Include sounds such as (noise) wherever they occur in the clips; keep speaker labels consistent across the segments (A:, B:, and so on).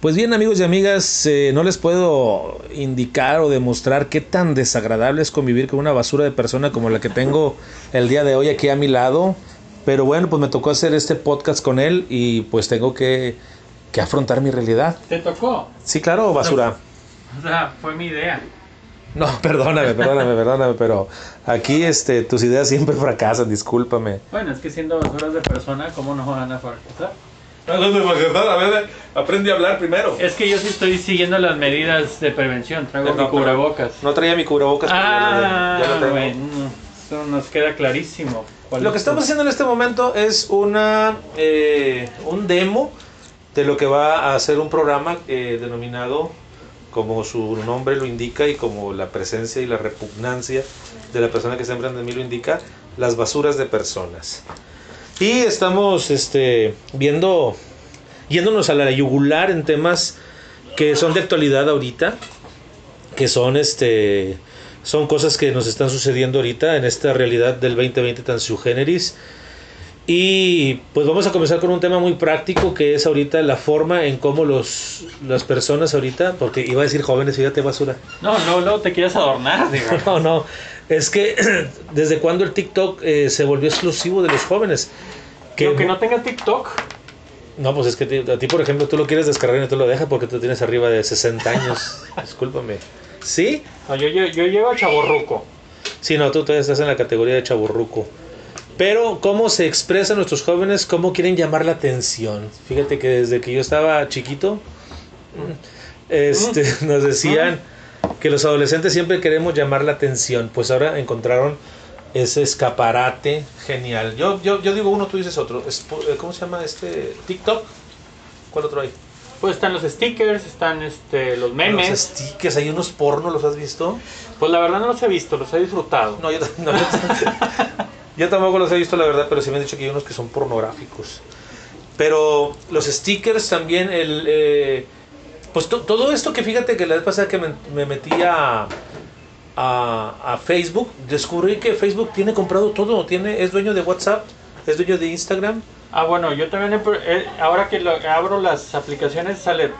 A: Pues bien amigos y amigas, eh, no les puedo indicar o demostrar qué tan desagradable es convivir con una basura de persona como la que tengo el día de hoy aquí a mi lado. Pero bueno, pues me tocó hacer este podcast con él y pues tengo que, que afrontar mi realidad.
B: ¿Te tocó?
A: Sí, claro, basura.
B: O sea, fue mi idea.
A: No, (laughs) perdóname, perdóname, perdóname, pero aquí este, tus ideas siempre fracasan, discúlpame.
B: Bueno, es que siendo basuras de persona, ¿cómo no van a fracasar?
A: A ver, aprende a hablar primero.
B: Es que yo sí estoy siguiendo las medidas de prevención. Traigo
A: No,
B: mi cubrebocas.
A: No traía mi cubrebocas. pero ya lo-
B: Ah,
A: ya lo tengo.
B: bueno, eso nos queda clarísimo. ¿Cuál
A: Lo
B: es
A: que estamos haciendo en este momento es una eh, un demo de lo que va a ser un programa eh, denominado como su nombre lo indica y como la presencia y la repugnancia de la persona que enfrente de mí lo indica, las basuras de personas. Y estamos este, viendo, yéndonos a la yugular en temas que son de actualidad ahorita, que son este son cosas que nos están sucediendo ahorita en esta realidad del 2020 tan su generis. Y pues vamos a comenzar con un tema muy práctico que es ahorita la forma en cómo los, las personas ahorita, porque iba a decir jóvenes, fíjate basura.
B: No, no, no te quieres adornar, (laughs) digo.
A: No, no, es que (clears throat) desde cuando el TikTok eh, se volvió exclusivo de los jóvenes.
B: Que aunque no tenga TikTok,
A: No, pues es que a ti, por ejemplo, tú lo quieres descargar y no te lo dejas porque tú tienes arriba de 60 años. (laughs) Discúlpame. ¿Sí?
B: no, yo, yo, yo llevo a chaborruco.
A: Sí, no, tú todavía estás en la categoría de chaburruco. Pero cómo se expresan nuestros jóvenes, cómo quieren llamar la atención. Fíjate que desde que yo estaba chiquito, este, nos decían que los adolescentes siempre queremos llamar la atención. Pues ahora encontraron ese escaparate genial. Yo, yo, yo digo uno, tú dices otro. Es- ¿Cómo se llama este? TikTok. ¿Cuál otro hay?
B: Pues están los stickers, están este, los memes.
A: Los stickers, hay unos porno, ¿los has visto?
B: Pues la verdad no los he visto, los he disfrutado.
A: No, yo, no, (laughs) yo- tampoco los he visto, la verdad, pero sí me han dicho que hay unos que son pornográficos. Pero los stickers también, el, eh, pues to- todo esto que fíjate que la vez pasada que me, me metí a, a, a Facebook, descubrí que Facebook tiene comprado todo, tiene, es dueño de WhatsApp, es dueño de Instagram.
B: Ah, bueno, yo también, he eh, ahora que lo- abro las aplicaciones, sale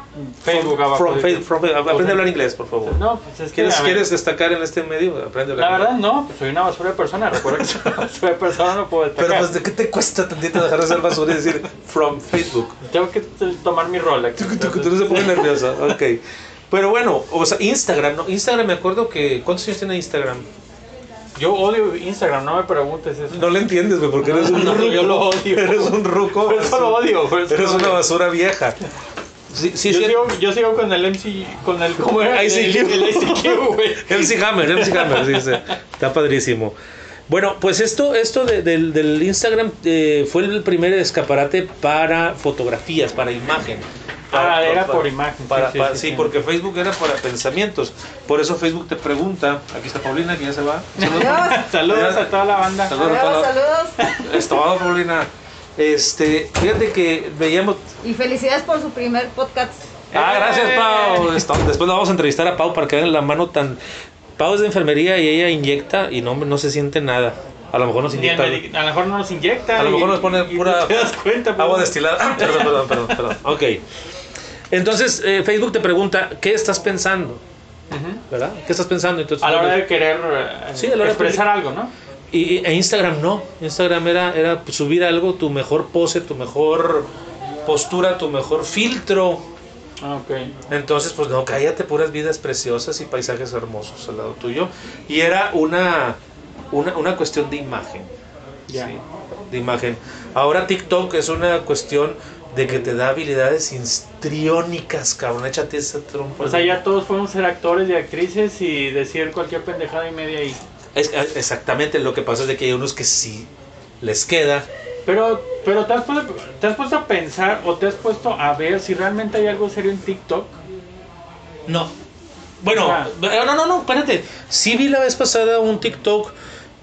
B: Facebook abajo.
A: From
B: Dice-
A: Fa- from aprende a hablar inglés, por favor.
B: No, pues es que...
A: ¿Quieres,
B: a ver,
A: ¿Quieres destacar en este medio? Aprende a hablar
B: La
A: inglés.
B: verdad no, pues soy una basura de persona, recuerda que soy una (laughs) basura de persona, no puedo destacar.
A: Pero pues, ¿de qué te cuesta tantito dejar de ser basura y decir from Facebook?
B: Tengo que tomar mi rol aquí.
A: Tú, tú no se pone nervioso, ok. Pero bueno, o sea, Instagram, ¿no? Instagram, me acuerdo que. ¿Cuántos años tiene Instagram?
B: Yo odio Instagram, no me preguntes eso.
A: No le entiendes, güey, porque eres un
B: No,
A: ruco.
B: yo lo odio.
A: Eres un ruco.
B: Por eso lo odio, por eso
A: Eres
B: lo
A: una basura vieja. Sí, sí,
B: yo,
A: sí.
B: sigo, yo sigo con el MC, con el, ¿cómo era?
A: ICQ.
B: El, el ICQ, güey. (laughs)
A: MC Hammer, MC Hammer, dice. Está padrísimo. Bueno, pues esto, esto de- del, del Instagram eh, fue el primer escaparate para fotografías, para imagen.
B: Ah, era por imagen,
A: para-
B: sí, sí,
A: para-
B: sí,
A: sí,
B: sí.
A: porque Facebook era para pensamientos. Por eso Facebook te pregunta. Aquí está Paulina, que ya se va. Saludos.
B: Saludos a toda la banda.
A: Saludos.
C: Saludos, saludos.
A: Es todo, Paulina. Este, fíjate que veíamos.
C: Y felicidades por su primer podcast.
A: Ah, gracias, Pau. Esto- Después la vamos a entrevistar a Pau para que vean la mano tan. Pau es de enfermería y ella inyecta y no, no se siente nada. A lo mejor nos inyecta.
B: a, lo mejor no nos inyecta.
A: A lo mejor nos pone pura
B: te das cuenta,
A: agua destilada. Ah, perdón, perdón, perdón, perdón. (laughs) Ok. Entonces, eh, Facebook te pregunta, ¿qué estás pensando? ¿Verdad? ¿Qué estás pensando? Entonces,
B: A la hora de querer eh,
A: Sí, a la hora de
B: expresar algo, ¿no?
A: Y, e Instagram no. Instagram era, era subir algo, tu mejor pose, tu mejor postura, tu mejor filtro.
B: Ah, ok.
A: Entonces, pues no, cállate, puras vidas preciosas y paisajes hermosos al lado tuyo. Y era una, una, una cuestión de imagen. Sí, de imagen. Ahora TikTok es una cuestión de que te da habilidades histriónicas, cabrón. Échate esa trompa.
B: O sea, ya todos podemos ser actores y actrices y decir cualquier pendejada y media ahí.
A: Es- exactamente, lo que pasa es de que hay unos que sí les queda.
B: Pero, pero ¿te, has puesto, ¿te has puesto a pensar o te has puesto a ver si realmente hay algo serio en TikTok?
A: No. Bueno,
B: Ah.
A: eh, no, no, no, espérate. Sí vi la vez pasada un TikTok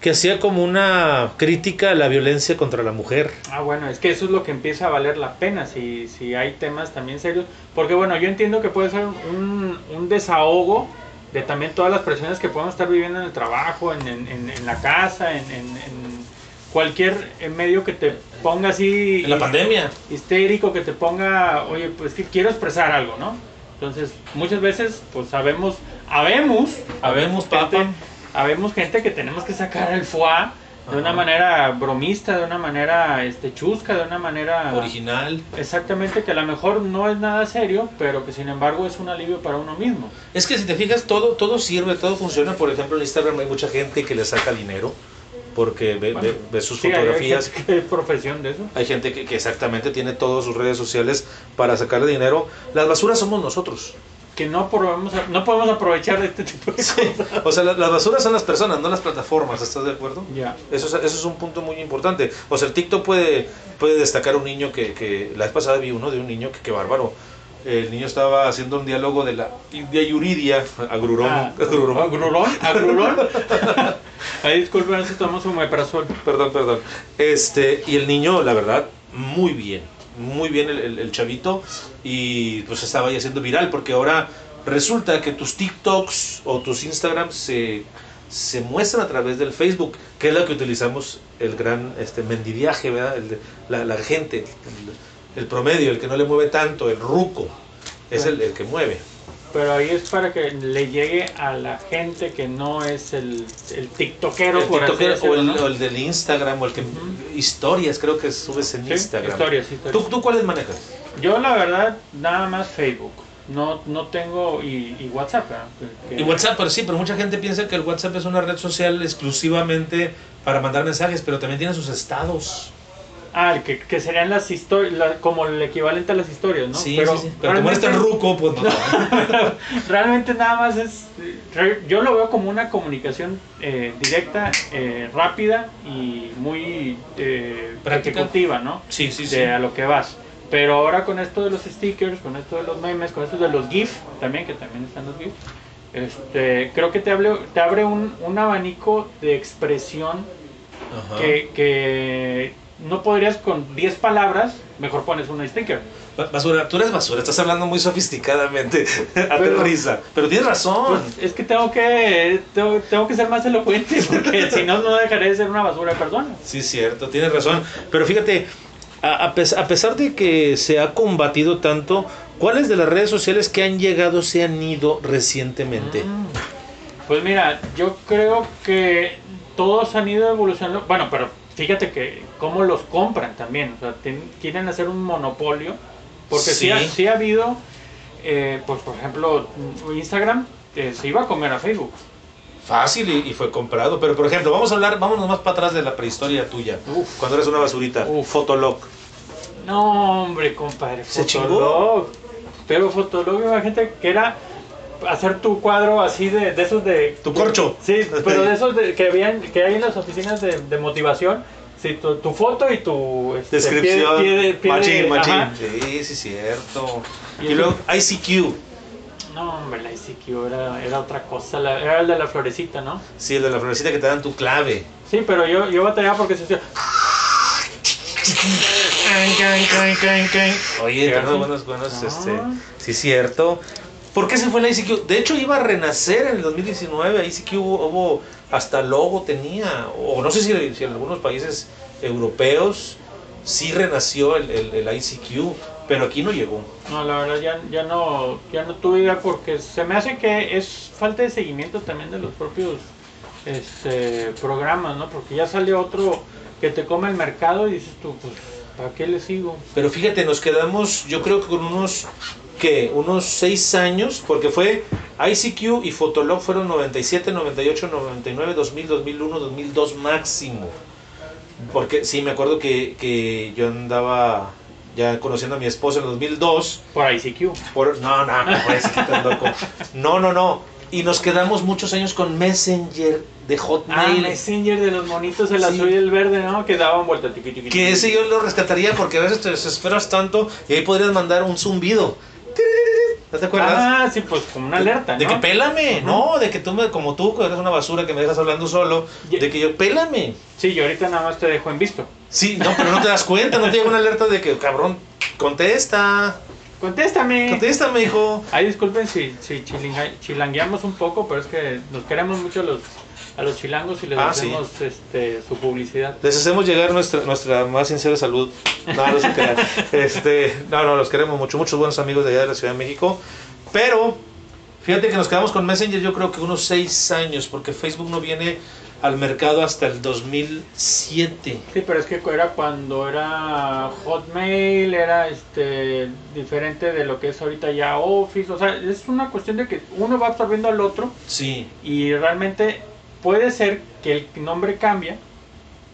A: que hacía como una crítica a la violencia contra la mujer.
B: Ah, bueno, es que eso es lo que empieza a valer la pena, si, si hay temas también serios. Porque bueno, yo entiendo que puede ser un, un desahogo de también todas las presiones que podemos estar viviendo en el trabajo, en, en, en- en la casa, en, en- en cualquier medio que te ponga así
A: En la pandemia.
B: histérico, que te ponga, oye, pues que quiero expresar algo, ¿no? Entonces, muchas veces, pues sabemos, habemos,
A: Habemos,
B: gente,
A: papa.
B: Habemos gente que tenemos que sacar el foie de una
A: Ajá.
B: manera bromista, de una manera este, chusca, de una manera...
A: Original.
B: Exactamente, que a lo mejor no es nada serio, pero que sin embargo es un alivio para uno mismo.
A: Es que si te fijas, todo, todo sirve, todo funciona. Por ejemplo, en Instagram hay mucha gente que le saca dinero porque ve,
B: Bueno,
A: ve- ve sus
B: Sí, hay- hay
A: fotografías.
B: que es profesión de eso.
A: Hay gente que, que exactamente tiene todas sus redes sociales para sacarle dinero. Las basuras somos nosotros.
B: Que no podemos, no podemos aprovechar de este tipo de cosas.
A: O sea, la- las basuras son las personas, no las plataformas. ¿Estás de acuerdo?
B: Ya.
A: Eso es, eso es un punto muy importante. O sea, el TikTok puede, puede destacar un niño que, que la vez pasada vi uno de un niño que, que bárbaro. El niño estaba haciendo un diálogo de la de Yuridia, agrurón,
B: Ah,
A: agrurón.
B: ¿Agrulón? ¿Agrulón? (laughs) Ahí disculpen si tomamos un.
A: Perdón, perdón. Este, y el niño, la verdad, muy bien. Muy bien el, el- el chavito. Y pues estaba ahí haciendo viral. Porque ahora resulta que tus TikToks o tus Instagrams se, se muestran a través del Facebook. Que es lo que utilizamos el gran este, mendiviaje, ¿verdad? El la, la gente, el, el promedio, el que no le mueve tanto, el ruco. Es el, el que mueve.
B: Pero ahí es para que le llegue a la gente que no es el, el tiktokero,
A: El
B: por así
A: TikToker o, el,
B: ¿no?
A: o el del Instagram o el que historias creo que subes en
B: Sí,
A: Instagram.
B: historias, historias.
A: ¿Tú, ¿Tú cuáles manejas?
B: Yo la verdad, nada más Facebook. No, no tengo, y, y WhatsApp.
A: Y WhatsApp, pero sí, pero mucha gente piensa que el WhatsApp es una red social exclusivamente para mandar mensajes, pero también tiene sus estados.
B: Ah, que, que serían las historias, como el equivalente a las historias, ¿no?
A: sí, sí, sí. Pero como ruco, pues no. (laughs)
B: Realmente nada más es, re- yo lo veo como una comunicación eh, directa, eh, rápida y muy eh, ejecutiva, ¿no?
A: Sí, sí, sí.
B: De a lo que vas. Pero ahora con esto de los stickers, con esto de los memes, con esto de los GIF, también, que también están los GIF, este, creo que te, hable, te abre un, un abanico de expresión
A: Ajá.
B: que, que no podrías con 10 palabras, mejor pones un sticker.
A: Ba- Basura, tú eres basura, estás hablando muy sofisticadamente. (laughs) Aterriza. Pero tienes razón.
B: Pues es que tengo que tengo, tengo que ser más elocuente (laughs) porque si no, no dejaré de ser una basura de persona.
A: Sí, cierto, tienes razón. Pero fíjate, a, a pes- a pesar de que se ha combatido tanto, ¿cuáles de las redes sociales que han llegado se han ido recientemente?
B: Mm. Pues mira, yo creo que todos han ido evolucionando. Bueno, pero fíjate que cómo los compran también. O sea, ten- quieren hacer un monopolio. Porque sí,
A: Sí.
B: ha, sí ha habido, eh, pues por ejemplo, Instagram eh, se iba a comer a Facebook.
A: Fácil y, y fue comprado. Pero por ejemplo, vamos a hablar, vámonos más para atrás de la prehistoria tuya.
B: Uf.
A: Cuando eres una basurita.
B: Uf.
A: Fotolog.
B: No, hombre, compadre,
A: ¿Se
B: Fotolog. Pero Fotolog, imagínate que era hacer tu cuadro así de, de esos de...
A: Tu corcho.
B: Sí, pero de (laughs) esos de- que, habían, que hay en las oficinas de, de motivación. Sí, tu, tu foto y tu... este,
A: Descripción.
B: pie- pie de- pie de-
A: machín, machín. Sí, sí, cierto.
B: Y
A: Y, luego ICQ.
B: No, hombre, la ICQ era, era otra cosa. la- era el de la florecita, ¿no?
A: Sí, el de la florecita que te dan tu clave.
B: Sí, pero yo, yo batallaba porque se hacía...
A: Oye, buenos, buenos,
B: Ah.
A: este, sí, cierto. ¿Por qué se fue la ICQ? De hecho, iba a renacer en el 2019. ICQ hubo, hubo- hasta logo tenía, o no sé si, si en algunos países europeos sí renació el, el, el ICQ, pero aquí no llegó.
B: No, la verdad ya, ya no ya no tuve idea porque se me hace que es falta de seguimiento también de los propios este, programas, ¿no? Porque ya sale otro que te come el mercado y dices tú, pues, ¿para qué le sigo?
A: Pero fíjate, nos quedamos, yo creo que con unos, ¿qué? Unos seis años, porque fue ICQ y Fotolog fueron 97, 98, 99, 2000, 2001, 2002 máximo. Porque sí, me acuerdo que, que yo andaba ya conociendo a mi esposa en 2002.
B: Por ICQ.
A: Por, no, no, no, por ICQ tan loco. No, no, no. Y nos quedamos muchos años con Messenger de
B: Ah,
A: Hotmail.
B: Messenger de los monitos, el
A: Sí.
B: azul y el verde, ¿no? Que daban vuelta. tiqui, tiqui,
A: Que ese yo lo rescataría porque a veces te desesperas tanto y ahí podrías mandar un zumbido. ¿No te acuerdas?
B: Ah, sí, pues como una alerta,
A: De
B: ¿no?
A: que pélame, no, de que tú me, como tú, que eres una basura que me dejas hablando solo, de que yo, pélame.
B: Sí, yo ahorita nada más te dejo en visto.
A: Sí, no, pero no te das cuenta, no te llega una alerta de que, cabrón, contesta,
B: Contéstame.
A: contéstame, hijo.
B: Ay, disculpen si, si chilangueamos un poco, pero es que nos queremos mucho los, a los chilangos y les
A: Ah, sí.
B: hacemos este, su publicidad.
A: Les hacemos llegar nuestra, nuestra más sincera salud. No, no se (laughs) crean. Este, no, no, los queremos mucho, muchos buenos amigos de allá de la Ciudad de México. Pero, fíjate que nos quedamos con Messenger yo creo que unos seis años, porque Facebook no viene al mercado hasta el 2007.
B: Sí, pero es que era cuando era Hotmail, era este diferente de lo que es ahorita ya Office, o sea, es una cuestión de que uno va absorbiendo al otro
A: Sí,
B: y realmente puede ser que el nombre cambia,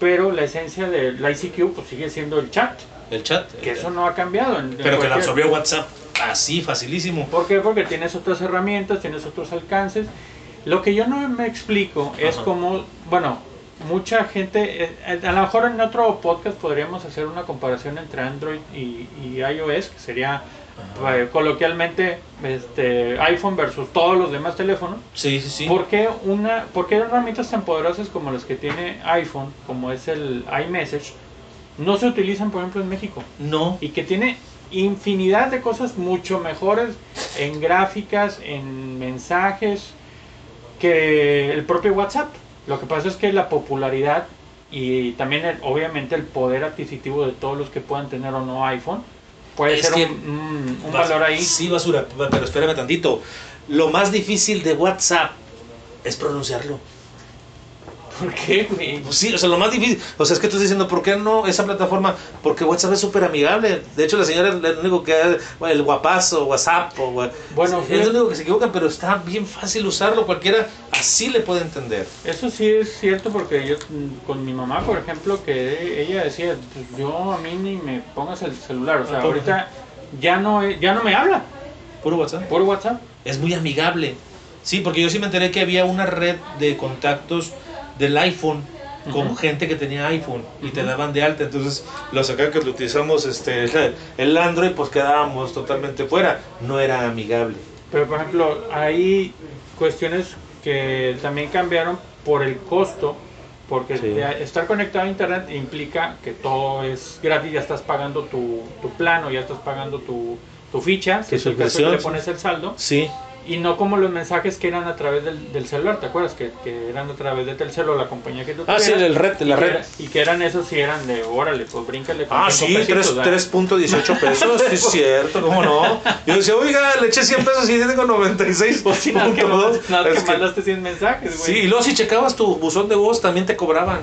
B: pero la esencia del ICQ pues sigue siendo el chat,
A: el chat.
B: que eso no ha cambiado. en- en
A: Pero que lo
B: cualquier-
A: absorbió WhatsApp así, facilísimo.
B: ¿Por qué? Porque tienes otras herramientas, tienes otros alcances. Lo que yo no me explico es
A: Ajá.
B: como, bueno, mucha gente, eh, eh, a lo mejor en otro podcast podríamos hacer una comparación entre Android y, y iOS, que sería. Eh, coloquialmente este, iPhone versus todos los demás teléfonos.
A: Sí, sí, sí.
B: ¿Por qué, una, ¿Por qué herramientas tan poderosas como las que tiene iPhone, como es el iMessage, no se utilizan, por ejemplo, en México?
A: No.
B: y que tiene infinidad de cosas mucho mejores en gráficas, en mensajes, que el propio WhatsApp. Lo que pasa es que la popularidad y también el- obviamente el poder adquisitivo de todos los que puedan tener o no iPhone puede
A: Es
B: ser
A: que
B: un, un- un valor ahí.
A: Sí, basura, pero espérame tantito. Lo más difícil de WhatsApp es pronunciarlo.
B: ¿Por qué, güey?
A: Pues sí, o sea, lo más difícil. O sea, es que tú estás diciendo, ¿por qué no esa plataforma? Porque WhatsApp es súper amigable. De hecho, la señora es lo único que el guapazo, WhatsApp, o,
B: Bueno,
A: es lo único que se equivocan, pero está bien fácil usarlo. Cualquiera así le puede entender.
B: Eso sí es cierto porque yo mm, con mi mamá, por ejemplo, que ella decía, pues yo a mí ni me pongas el celular, o sea,
A: Ah,
B: ahorita ya no ya no me habla
A: Puro WhatsApp.
B: por WhatsApp.
A: Es muy amigable. Sí, porque yo sí me enteré que había una red de contactos del iPhone con gente que tenía iPhone y te daban de alta. Entonces, los acá que lo utilizamos este, el Android, pues quedábamos totalmente fuera. No era amigable.
B: Pero por ejemplo, hay cuestiones que también cambiaron por el costo, porque
A: Sí.
B: estar conectado a internet implica que todo es gratis, ya estás pagando tu, tu plano, ya estás pagando tu, tu ficha, si
A: Tu
B: es el caso que
A: suscripción,
B: le pones el saldo,
A: Sí,
B: y no como los mensajes que eran a través del, del celular, ¿te acuerdas? Que, que eran a través de Telcel o la compañía que tú
A: Ah, sí,
B: tuvieras,
A: el red, la
B: y que
A: red.
B: y que eran esos, sí eran de, órale, pues bríncale con
A: Ah, sí,
B: pesitos, ¿verdad?
A: 3.18 pesos, sí es (laughs) cierto, ¿cómo no? Yo decía, oiga, le eché 100 pesos y tiene con 96.
B: Pues sí, nada que,
A: punto dos.
B: mandaste- nada
A: Es
B: que
A: que-
B: mandaste 100 mensajes, güey.
A: Sí, y luego si checabas tu buzón de voz también te cobraban.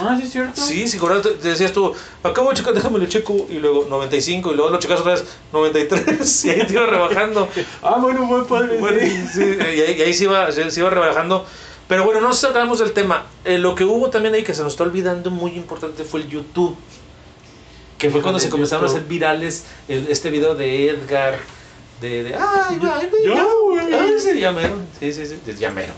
B: Ah, sí, es cierto.
A: Sí, si cobrabas, te- te decías tú, acabo de checar, déjame lo checo, y luego 95, y luego lo checas otra vez 93, y ahí te iba rebajando. (laughs)
B: Ah, bueno, muy padre.
A: Bueno,
B: sí. (laughs)
A: sí, y ahí, y ahí se, iba, se, se iba rebajando. Pero bueno, no sacamos del tema. Eh, lo que hubo también ahí que se nos está olvidando muy importante fue el YouTube. Que fue cuando se comenzaron a hacer virales el- este video de Edgar. De, de ay, ay,
B: güey.
A: ay, llamero. Sí, sí, sí, del llamero.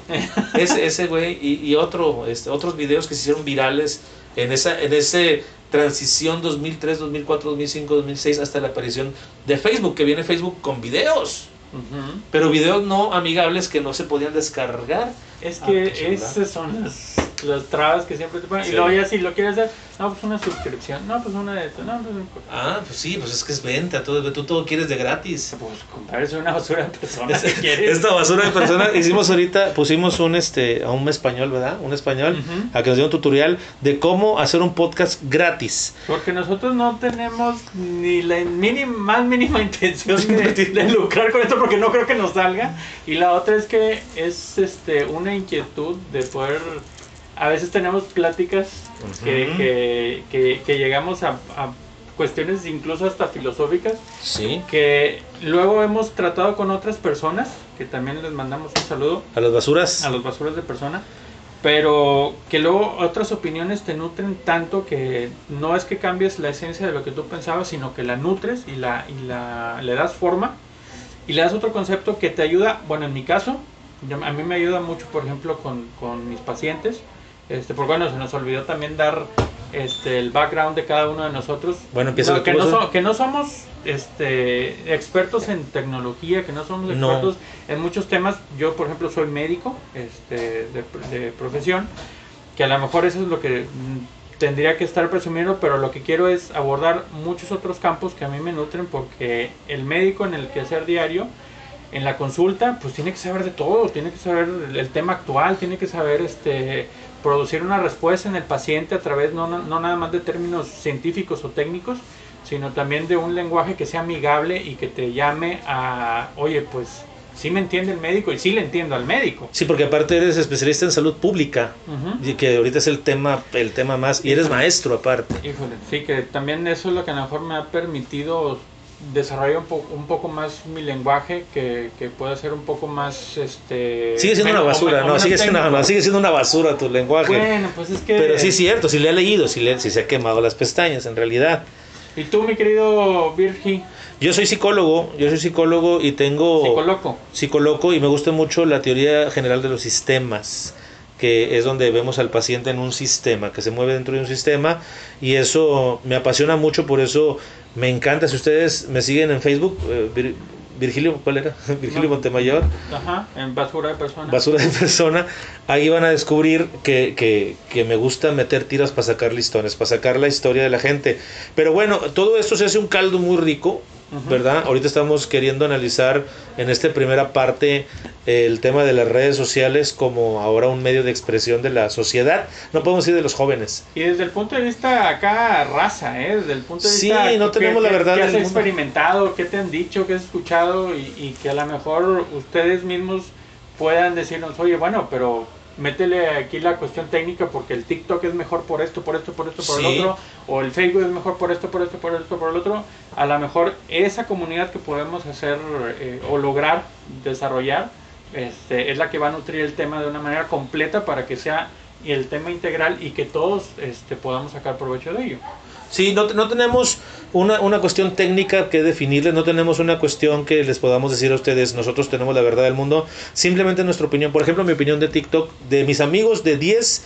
A: ese, ese güey y, y otro, este, otros videos que se hicieron virales en esa en ese transición 2003, 2004, 2005, 2006 hasta la aparición de Facebook, que viene Facebook con videos. Pero videos no amigables que no se podían descargar.
B: Es
A: Ah,
B: que
A: celular.
B: esas son las, las trabas que siempre te ponen.
A: Sí.
B: Y luego ya si lo quieres hacer, no, pues una suscripción, no, pues una de estas, no, pues,
A: Ah, pues sí, pues es que es venta, todo, tú todo quieres de gratis.
B: pues compadre, una basura de persona si (laughs) quieres.
A: Esta basura de (laughs) persona, hicimos ahorita, pusimos un este a un español, ¿verdad? Un español, a que nos dio un tutorial de cómo hacer un podcast gratis.
B: Porque nosotros no tenemos ni la mínima, más mínima intención de, de lucrar con esto porque no creo que nos salga. Y la otra es que es este una inquietud de poder... A veces tenemos pláticas que,
A: Ujú.
B: que, que- que llegamos a, a cuestiones incluso hasta filosóficas
A: Sí.
B: que luego hemos tratado con otras personas, que también les mandamos un saludo
A: A las basuras.
B: a los basuras de persona, pero que luego otras opiniones te nutren tanto que no es que cambies la esencia de lo que tú pensabas, sino que la nutres y la, y la le das forma y le das otro concepto que te ayuda, bueno, en mi caso, yo- a mí me ayuda mucho, por ejemplo, con, con mis pacientes, este, porque bueno, se nos olvidó también dar este, el background de cada uno de nosotros.
A: Bueno, empieza
B: No, que, no so- que no somos este, expertos en tecnología, que no somos
A: No.
B: expertos en muchos temas. Yo, por ejemplo, soy médico este, de, de profesión, que a lo mejor eso es lo que mm, tendría que estar presumiendo, pero lo que quiero es abordar muchos otros campos que a mí me nutren porque el médico en el quehacer diario en la consulta, pues tiene que saber de todo, tiene que saber el, el tema actual, tiene que saber este producir una respuesta en el paciente a través no, no, nada más de términos científicos o técnicos, sino también de un lenguaje que sea amigable y que te llame a, oye, pues sí me entiende el médico y sí le entiendo al médico.
A: Sí, porque aparte eres especialista en salud pública, y que ahorita es el tema, el tema más, y eres maestro aparte.
B: Híjole, sí, que también eso es lo que a lo mejor me ha permitido desarrollar un, po- un poco más mi lenguaje, que, que pueda ser un poco más, este...
A: Sigue siendo una basura, no, sigue siendo, no, sigue siendo una basura tu lenguaje.
B: Bueno, pues es que...
A: Pero sí es cierto, sí le he leído, sí, le, sí se ha quemado las pestañas, en realidad.
B: ¿Y tú, mi querido Virgi?
A: Yo soy psicólogo, yo soy psicólogo y tengo...
B: Psicoloco.
A: psicoloco y me gusta mucho la teoría general de los sistemas, que es donde vemos al paciente en un sistema, que se mueve dentro de un sistema y eso me apasiona mucho, por eso me encanta. Si ustedes me siguen en Facebook, eh, Vir- Virgilio, ¿cuál era? (laughs) Virgilio
B: No.
A: Montemayor,
B: Ajá, en basura de personas.
A: basura de persona, ahí van a descubrir que, que, que me gusta meter tiras para sacar listones, para sacar la historia de la gente. Pero bueno, todo esto se hace un caldo muy rico, ¿verdad? Ahorita estamos queriendo analizar en esta primera parte eh, el tema de las redes sociales como ahora un medio de expresión de la sociedad. No podemos decir de los jóvenes.
B: Y desde el punto de vista acá, raza, ¿eh? Desde el punto de
A: Sí,
B: vista...
A: no
B: que-
A: tenemos la verdad
B: Que has experimentado, qué te han dicho, qué has escuchado y, y que a lo mejor ustedes mismos puedan decirnos, oye, bueno, pero métele aquí la cuestión técnica porque el TikTok es mejor por esto, por esto, por esto, por
A: Sí.
B: el otro, o el Facebook es mejor por esto, por esto, por esto, por el otro. A lo mejor esa comunidad que podemos hacer eh, o lograr desarrollar este, es la que va a nutrir el tema de una manera completa para que sea el tema integral y que todos este, podamos sacar provecho de ello.
A: Sí, no, no tenemos una, una cuestión técnica que definirles, no tenemos una cuestión que les podamos decir a ustedes, nosotros tenemos la verdad del mundo, simplemente nuestra opinión. Por ejemplo, mi opinión de TikTok, de mis amigos de 10,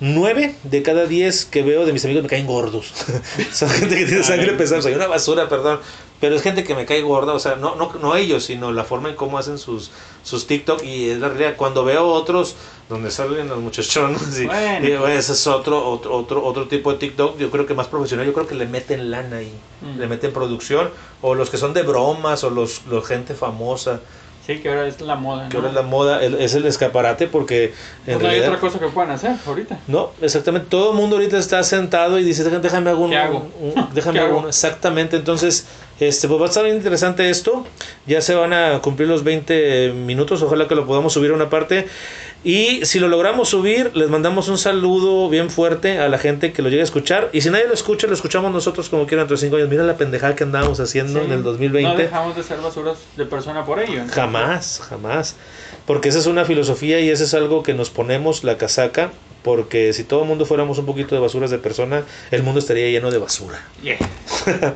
A: 9 de cada 10 que veo de mis amigos me caen gordos. (laughs) Son gente que tiene sangre pesada, soy una basura, perdón. Pero es gente que me cae gorda, o sea, no, no, no ellos, sino la forma en cómo hacen sus, sus TikTok. Y es la realidad, cuando veo otros donde salen los muchachones, y,
B: Bueno.
A: y, bueno, ese es otro, otro, otro, otro tipo de TikTok, yo creo que más profesional, yo creo que le meten lana ahí,
B: Mm.
A: le meten producción, o los que son de bromas, o los, los gente famosa,
B: Sí, que ahora es la moda.
A: que
B: ¿no?
A: ahora es la moda, el- es el escaparate, porque en
B: Pues no hay otra cosa que puedan hacer ahorita.
A: No, exactamente. Todo el mundo ahorita está sentado y dice, déjame, hago un,
B: ¿Qué hago?
A: un- (laughs) déjame
B: ¿Qué
A: hago? uno". Exactamente. Entonces, este, pues va a estar bien interesante esto. Ya se van a cumplir los 20 minutos. Ojalá que lo podamos subir a una parte. Y si lo logramos subir, les mandamos un saludo bien fuerte a la gente que lo llegue a escuchar. Y si nadie lo escucha, lo escuchamos nosotros como quieran entre cinco años. Mira la pendejada que andábamos haciendo
B: Sí,
A: en el
B: No
A: 2020.
B: dejamos de ser basuras de persona por ello. entonces,
A: Jamás, jamás. Porque esa es una filosofía y eso es algo que nos ponemos la casaca. Porque si todo el mundo fuéramos un poquito de basuras de persona, el mundo estaría lleno de basura.
B: yeah. (laughs)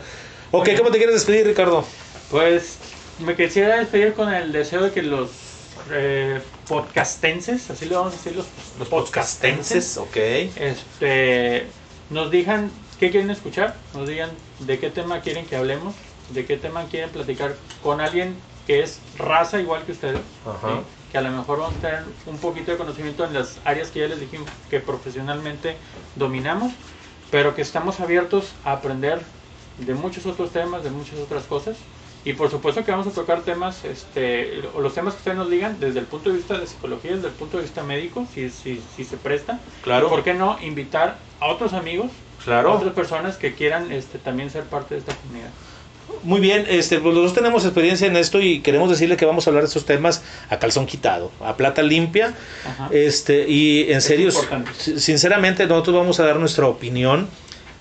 A: Ok, ¿cómo te quieres despedir, Ricardo?
B: Pues me quisiera despedir con el deseo de que los eh, podcastenses, así le vamos a decir los,
A: Los podcastenses, ok.
B: este, nos digan qué quieren escuchar, nos digan de qué tema quieren que hablemos, de qué tema quieren platicar con alguien que es raza igual que ustedes,
A: Ajá.
B: ¿sí? que a lo mejor van a tener un poquito de conocimiento en las áreas que ya les dijimos que profesionalmente dominamos, pero que estamos abiertos a aprender de muchos otros temas, de muchas otras cosas. Y por supuesto que vamos a tocar temas, este, o los temas que ustedes nos digan desde el punto de vista de psicología, desde el punto de vista médico, si, si, si se presta.
A: Claro.
B: ¿Por qué no invitar a otros amigos, a
A: Claro.
B: otras personas que quieran este, también ser parte de esta comunidad?
A: Muy bien, este, pues nosotros tenemos experiencia en esto y queremos decirle que vamos a hablar de estos temas a calzón quitado, a plata limpia.
B: Ajá.
A: Este, y en
B: Es
A: serio, sinceramente, nosotros vamos a dar nuestra opinión.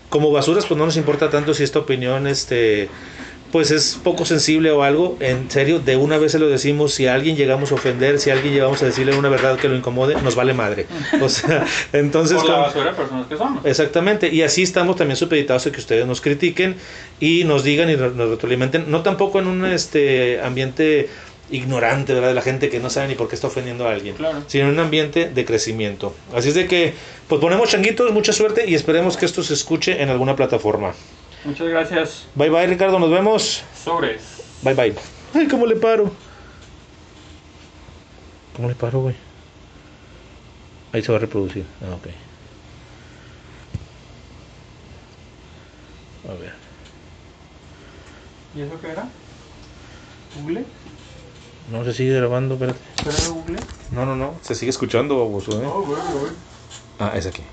A: Como basuras, pues no nos importa tanto si esta opinión, este, pues es poco sensible o algo. En serio, de una vez se lo decimos. Si a alguien llegamos a ofender, si a alguien llegamos a decirle una verdad que lo incomode, nos vale madre. (laughs) O sea, entonces.
B: Por la
A: como-
B: basura de personas que somos.
A: Exactamente, y así estamos también supeditados a que ustedes nos critiquen y nos digan y nos nos retroalimenten, no tampoco en un este ambiente ignorante, ¿verdad? De la gente que no sabe ni por qué está ofendiendo a alguien,
B: Claro.
A: sino en un ambiente de crecimiento. Así es de que, pues ponemos changuitos, mucha suerte y esperemos que esto se escuche en alguna plataforma.
B: Muchas gracias.
A: Bye bye, Ricardo, nos vemos.
B: Sobres.
A: Bye bye. Ay, ¿cómo le paro? ¿Cómo le paro, güey? Ahí se va a reproducir. Ah, ok. A ver.
B: ¿Y eso qué era? ¿Google?
A: No se sigue grabando, espérate.
B: Espera, Google.
A: No, no, no. Se sigue escuchando, baboso, ¿eh?
B: Oh, güey, güey.
A: Ah, es aquí.